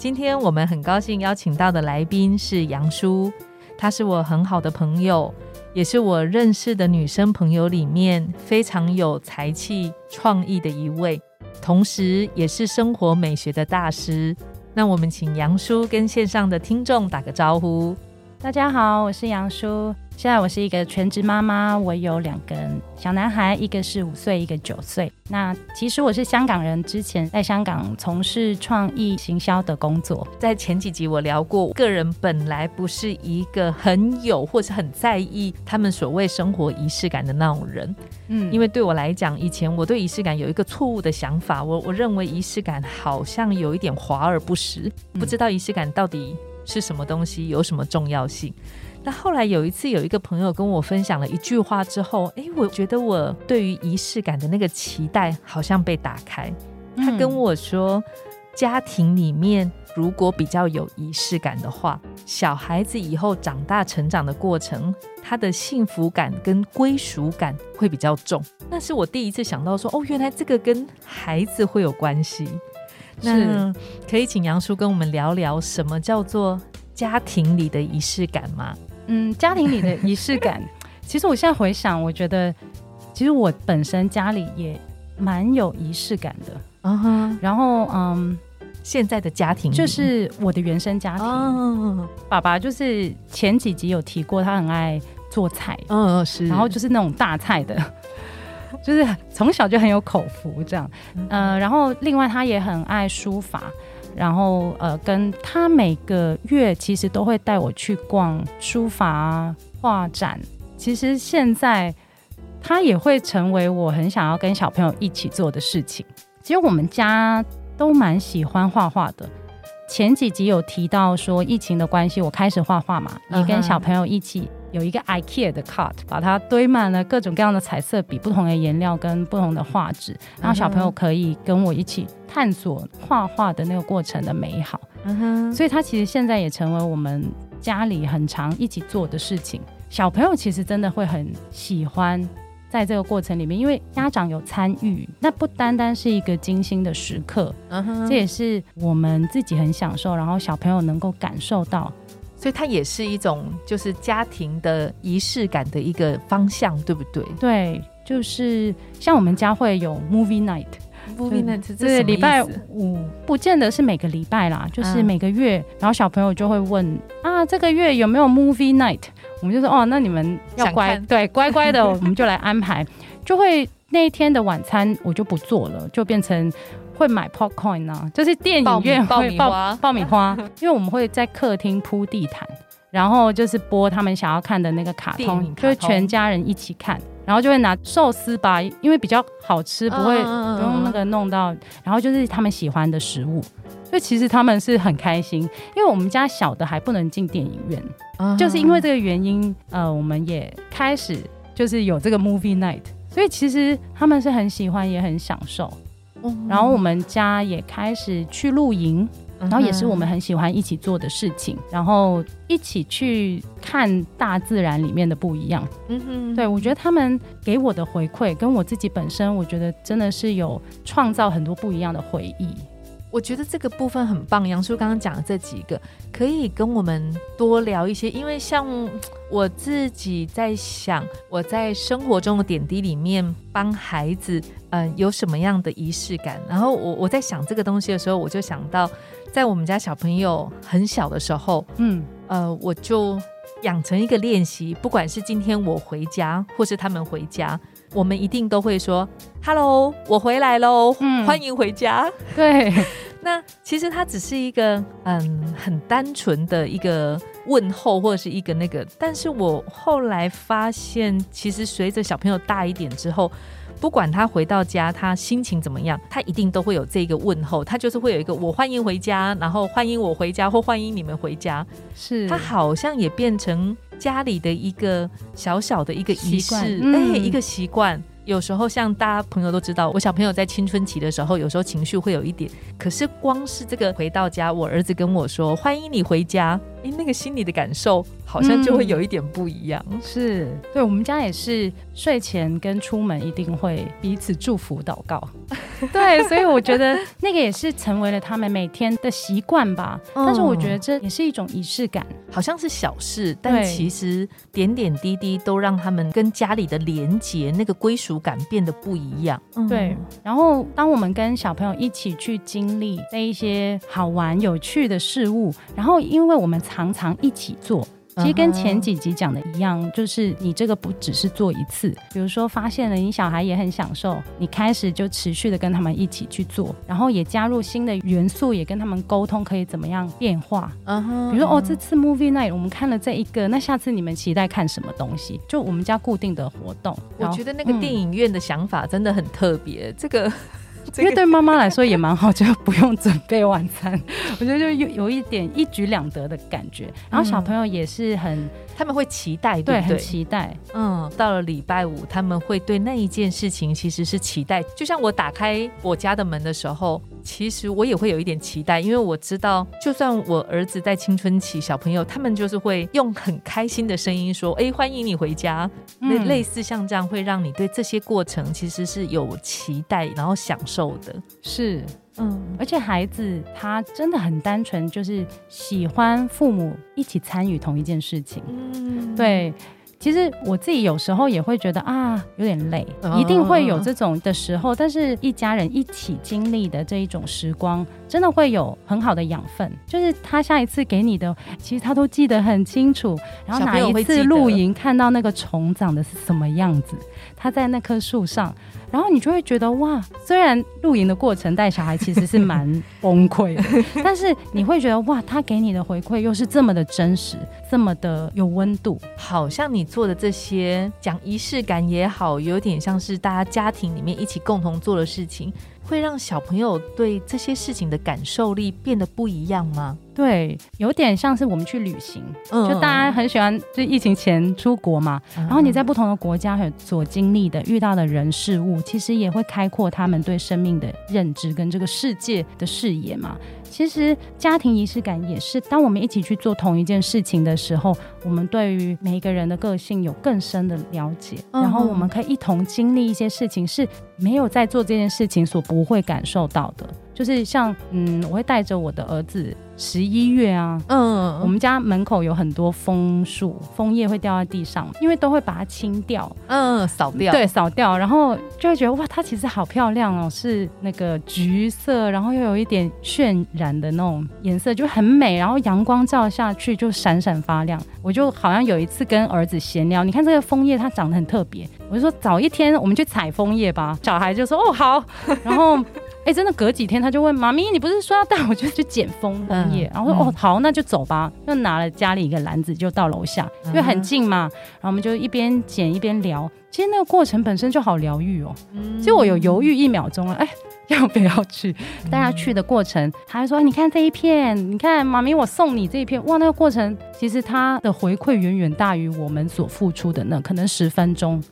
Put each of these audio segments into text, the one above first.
今天我们很高兴邀请到的来宾是杨叔，他是我很好的朋友，也是我认识的女生朋友里面非常有才气、创意的一位，同时也是生活美学的大师。那我们请杨叔跟线上的听众打个招呼。大家好，我是杨叔。现在我是一个全职妈妈，我有两个小男孩，一个是五岁，一个九岁。那其实我是香港人，之前在香港从事创意行销的工作。在前几集我聊过，个人本来不是一个很有或是很在意他们所谓生活仪式感的那种人。嗯，因为对我来讲，以前我对仪式感有一个错误的想法，我我认为仪式感好像有一点华而不实，不知道仪式感到底是什么东西，有什么重要性。那后来有一次，有一个朋友跟我分享了一句话之后，哎，我觉得我对于仪式感的那个期待好像被打开。他跟我说，家庭里面如果比较有仪式感的话，小孩子以后长大成长的过程，他的幸福感跟归属感会比较重。那是我第一次想到说，哦，原来这个跟孩子会有关系。那可以请杨叔跟我们聊聊什么叫做家庭里的仪式感吗？嗯，家庭里的仪式感，其实我现在回想，我觉得其实我本身家里也蛮有仪式感的。嗯哼，然后嗯，现在的家庭。就是我的原生家庭，爸爸就是前几集有提过，他很爱做菜，嗯是，然后就是那种大菜的，就是从小就很有口福这样。嗯，然后另外他也很爱书法。然后呃，跟他每个月其实都会带我去逛书法画展。其实现在他也会成为我很想要跟小朋友一起做的事情。其实我们家都蛮喜欢画画的。前几集有提到说疫情的关系，我开始画画嘛，也跟小朋友一起。有一个 IKEA 的 cart，把它堆满了各种各样的彩色笔、不同的颜料跟不同的画纸，然后小朋友可以跟我一起探索画画的那个过程的美好。嗯哼，所以它其实现在也成为我们家里很常一起做的事情。小朋友其实真的会很喜欢在这个过程里面，因为家长有参与，那不单单是一个精心的时刻，嗯哼，这也是我们自己很享受，然后小朋友能够感受到。所以它也是一种就是家庭的仪式感的一个方向，对不对？对，就是像我们家会有 movie night，movie night 是礼拜五，不见得是每个礼拜啦，就是每个月，然后小朋友就会问啊，这个月有没有 movie night？我们就说哦，那你们要乖，对，乖乖的，我们就来安排，就会那一天的晚餐我就不做了，就变成。会买 popcorn 呢，就是电影院会爆爆米花，因为我们会在客厅铺地毯，然后就是播他们想要看的那个卡通，就是全家人一起看，然后就会拿寿司吧，因为比较好吃，不会不用那个弄到，然后就是他们喜欢的食物，所以其实他们是很开心，因为我们家小的还不能进电影院，就是因为这个原因，呃，我们也开始就是有这个 movie night，所以其实他们是很喜欢，也很享受。然后我们家也开始去露营，然后也是我们很喜欢一起做的事情，然后一起去看大自然里面的不一样。嗯哼，对我觉得他们给我的回馈，跟我自己本身，我觉得真的是有创造很多不一样的回忆。我觉得这个部分很棒，杨叔刚刚讲的这几个，可以跟我们多聊一些。因为像我自己在想，我在生活中的点滴里面帮孩子，嗯，有什么样的仪式感？然后我我在想这个东西的时候，我就想到，在我们家小朋友很小的时候，嗯，呃，我就养成一个练习，不管是今天我回家，或是他们回家。我们一定都会说 “hello，我回来喽，欢迎回家。”对，那其实它只是一个嗯很单纯的一个问候或者是一个那个，但是我后来发现，其实随着小朋友大一点之后，不管他回到家他心情怎么样，他一定都会有这个问候，他就是会有一个我欢迎回家，然后欢迎我回家或欢迎你们回家，是他好像也变成家里的一个小小的一个仪式，哎，一个习惯。有时候像大家朋友都知道，我小朋友在青春期的时候，有时候情绪会有一点。可是光是这个回到家，我儿子跟我说：“欢迎你回家。”哎，那个心里的感受好像就会有一点不一样。是对，我们家也是睡前跟出门一定会彼此祝福祷告。对，所以我觉得那个也是成为了他们每天的习惯吧。但是我觉得这也是一种仪式感，好像是小事，但其实点点滴滴都让他们跟家里的连结、那个归属感变得不一样。对。然后，当我们跟小朋友一起去经历那一些好玩有趣的事物，然后因为我们。常常一起做，其实跟前几集讲的一样，就是你这个不只是做一次。比如说发现了你小孩也很享受，你开始就持续的跟他们一起去做，然后也加入新的元素，也跟他们沟通可以怎么样变化。嗯哼，比如说哦，这次 movie night 我们看了这一个，那下次你们期待看什么东西？就我们家固定的活动。我觉得那个电影院的想法真的很特别，这个。因为对妈妈来说也蛮好，就不用准备晚餐，我觉得就有有一点一举两得的感觉。然后小朋友也是很，他们会期待，对，很期待。嗯，到了礼拜五，他们会对那一件事情其实是期待。就像我打开我家的门的时候。其实我也会有一点期待，因为我知道，就算我儿子在青春期，小朋友他们就是会用很开心的声音说：“哎，欢迎你回家。”类类似像这样，会让你对这些过程其实是有期待，然后享受的。是，嗯，而且孩子他真的很单纯，就是喜欢父母一起参与同一件事情。嗯，对。其实我自己有时候也会觉得啊，有点累，一定会有这种的时候。但是一家人一起经历的这一种时光，真的会有很好的养分。就是他下一次给你的，其实他都记得很清楚。然后哪一次露营看到那个虫长的是什么样子，他在那棵树上。然后你就会觉得哇，虽然露营的过程带小孩其实是蛮崩溃的，但是你会觉得哇，他给你的回馈又是这么的真实，这么的有温度，好像你做的这些讲仪式感也好，有点像是大家家庭里面一起共同做的事情。会让小朋友对这些事情的感受力变得不一样吗？对，有点像是我们去旅行，就大家很喜欢，就疫情前出国嘛。然后你在不同的国家所经历的、遇到的人事物，其实也会开阔他们对生命的认知跟这个世界的视野嘛。其实家庭仪式感也是，当我们一起去做同一件事情的时候，我们对于每一个人的个性有更深的了解，然后我们可以一同经历一些事情，是没有在做这件事情所不会感受到的。就是像，嗯，我会带着我的儿子。十一月啊，嗯，我们家门口有很多枫树，枫叶会掉在地上，因为都会把它清掉，嗯，扫掉，对，扫掉，然后就会觉得哇，它其实好漂亮哦，是那个橘色，然后又有一点渲染的那种颜色，就很美，然后阳光照下去就闪闪发亮。我就好像有一次跟儿子闲聊，你看这个枫叶它长得很特别，我就说早一天我们去采枫叶吧，小孩就说哦 好，然后。哎，真的隔几天他就问妈咪，你不是说要带我就去捡枫枫叶？然后说哦好，那就走吧。就拿了家里一个篮子就到楼下，因为很近嘛。然后我们就一边捡一边聊。其实那个过程本身就好疗愈哦。其实我有犹豫一秒钟了，哎，要不要去？大家去的过程，他还说你看这一片，你看妈咪我送你这一片。哇，那个过程其实他的回馈远远大于我们所付出的那可能十分钟。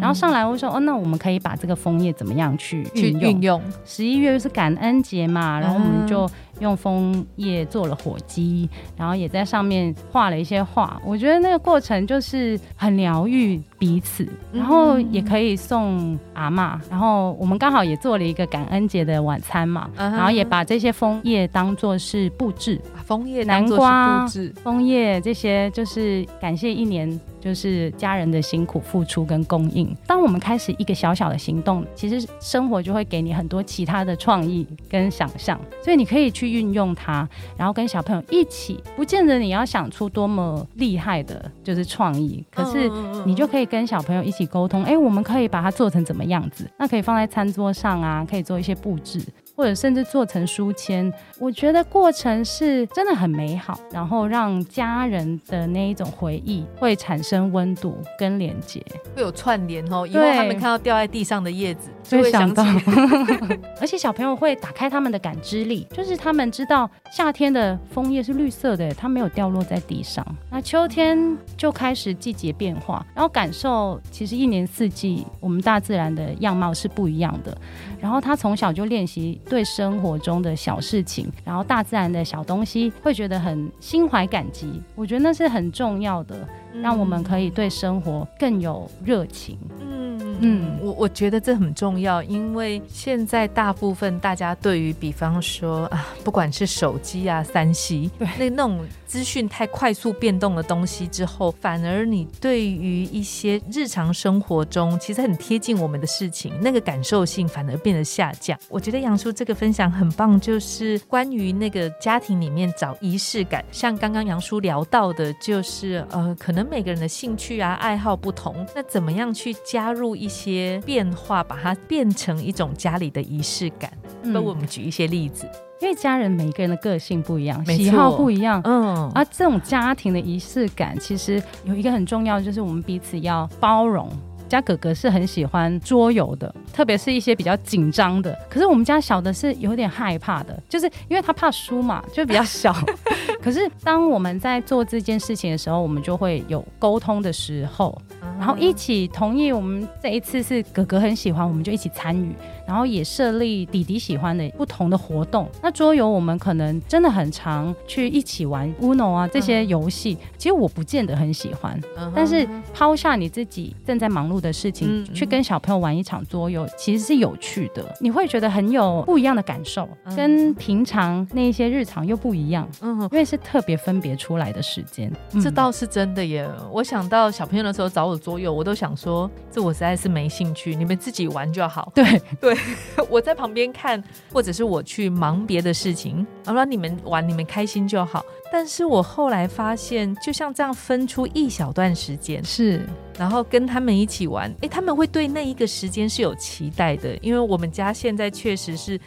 然后上来我说哦，那我们可以把这个枫叶怎么样去运用？十一月又是感恩节嘛，然后我们就。用枫叶做了火鸡，然后也在上面画了一些画。我觉得那个过程就是很疗愈彼此，然后也可以送阿妈。然后我们刚好也做了一个感恩节的晚餐嘛，然后也把这些枫叶当做是布置，枫叶南瓜布置，枫叶这些就是感谢一年就是家人的辛苦付出跟供应。当我们开始一个小小的行动，其实生活就会给你很多其他的创意跟想象，所以你可以去。运用它，然后跟小朋友一起，不见得你要想出多么厉害的，就是创意，可是你就可以跟小朋友一起沟通。哎，我们可以把它做成怎么样子？那可以放在餐桌上啊，可以做一些布置。或者甚至做成书签，我觉得过程是真的很美好，然后让家人的那一种回忆会产生温度跟连接，会有串联哦。以后他们看到掉在地上的叶子，就会想到。而且小朋友会打开他们的感知力，就是他们知道夏天的枫叶是绿色的，它没有掉落在地上。那秋天就开始季节变化，然后感受其实一年四季我们大自然的样貌是不一样的。然后他从小就练习对生活中的小事情，然后大自然的小东西，会觉得很心怀感激。我觉得那是很重要的，让我们可以对生活更有热情。嗯，我我觉得这很重要，因为现在大部分大家对于，比方说啊，不管是手机啊、三 C，对，那那种资讯太快速变动的东西之后，反而你对于一些日常生活中其实很贴近我们的事情，那个感受性反而变得下降。我觉得杨叔这个分享很棒，就是关于那个家庭里面找仪式感，像刚刚杨叔聊到的，就是呃，可能每个人的兴趣啊、爱好不同，那怎么样去加入一些变化，把它变成一种家里的仪式感。为我们举一些例子，因为家人每一个人的个性不一样，喜好不一样，嗯，而这种家庭的仪式感，其实有一个很重要，就是我们彼此要包容。家哥哥是很喜欢桌游的，特别是一些比较紧张的。可是我们家小的是有点害怕的，就是因为他怕输嘛，就比较小。可是当我们在做这件事情的时候，我们就会有沟通的时候，然后一起同意。我们这一次是哥哥很喜欢，我们就一起参与。然后也设立弟弟喜欢的不同的活动。那桌游我们可能真的很常去一起玩 Uno 啊这些游戏。其实我不见得很喜欢，但是抛下你自己正在忙碌的事情，去跟小朋友玩一场桌游，其实是有趣的。你会觉得很有不一样的感受，跟平常那些日常又不一样。嗯，因为是特别分别出来的时间，这倒是真的耶。我想到小朋友的时候找我桌游，我都想说，这我实在是没兴趣，你们自己玩就好。对 对。我在旁边看，或者是我去忙别的事情，我说你们玩，你们开心就好。但是我后来发现，就像这样分出一小段时间，是，然后跟他们一起玩，诶，他们会对那一个时间是有期待的，因为我们家现在确实是。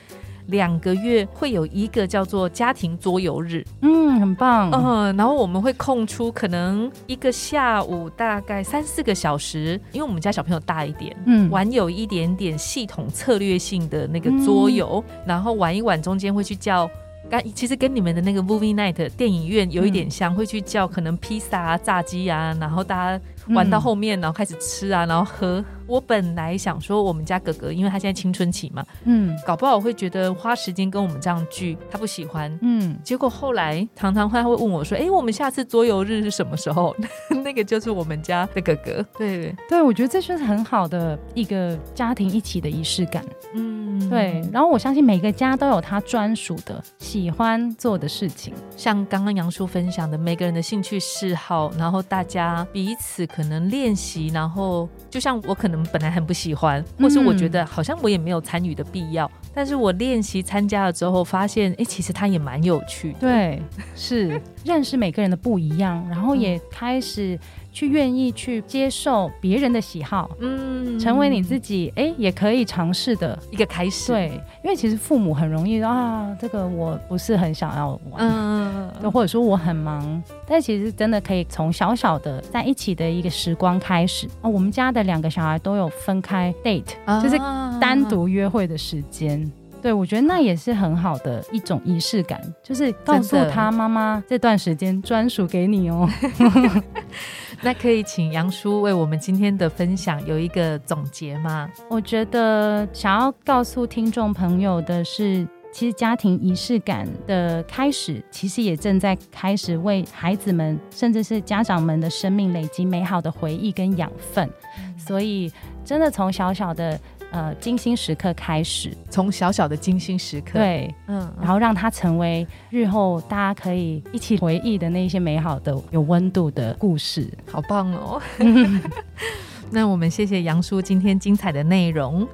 两个月会有一个叫做家庭桌游日，嗯，很棒，嗯，然后我们会空出可能一个下午大概三四个小时，因为我们家小朋友大一点，嗯，玩有一点点系统策略性的那个桌游，然后玩一玩，中间会去叫，刚其实跟你们的那个 movie night 电影院有一点像，会去叫可能披萨啊、炸鸡啊，然后大家玩到后面，然后开始吃啊，然后喝。我本来想说，我们家哥哥，因为他现在青春期嘛，嗯，搞不好会觉得花时间跟我们这样聚，他不喜欢，嗯。结果后来常常他会问我说：“哎，我们下次桌游日是什么时候？” 那个就是我们家的哥哥。对对，我觉得这就是很好的一个家庭一起的仪式感。嗯，对。然后我相信每个家都有他专属的喜欢做的事情，像刚刚杨叔分享的，每个人的兴趣嗜好，然后大家彼此可能练习，然后就像我可能。本来很不喜欢，或是我觉得好像我也没有参与的必要，但是我练习参加了之后，发现哎，其实它也蛮有趣。对，是认识每个人的不一样，然后也开始。去愿意去接受别人的喜好，嗯，成为你自己，哎，也可以尝试的一个开始。对，因为其实父母很容易啊，这个我不是很想要玩，嗯，或者说我很忙，但其实真的可以从小小的在一起的一个时光开始。哦，我们家的两个小孩都有分开 date，就是单独约会的时间。对，我觉得那也是很好的一种仪式感，就是告诉他妈妈这段时间专属给你哦。那可以请杨叔为我们今天的分享有一个总结吗？我觉得想要告诉听众朋友的是，其实家庭仪式感的开始，其实也正在开始为孩子们，甚至是家长们的生命累积美好的回忆跟养分。所以，真的从小小的。呃，精心时刻开始，从小小的精心时刻，对，嗯，然后让它成为日后大家可以一起回忆的那些美好的、有温度的故事，好棒哦！那我们谢谢杨叔今天精彩的内容。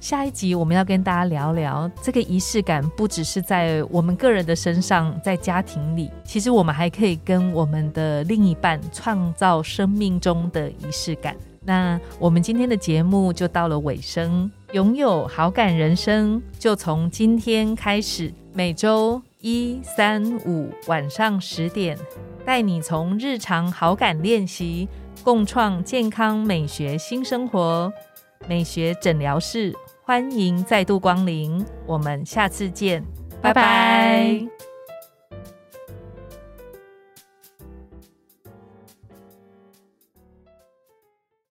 下一集我们要跟大家聊聊这个仪式感，不只是在我们个人的身上，在家庭里，其实我们还可以跟我们的另一半创造生命中的仪式感。那我们今天的节目就到了尾声，拥有好感人生就从今天开始，每周一、三、五晚上十点，带你从日常好感练习，共创健康美学新生活。美学诊疗室，欢迎再度光临，我们下次见，拜拜。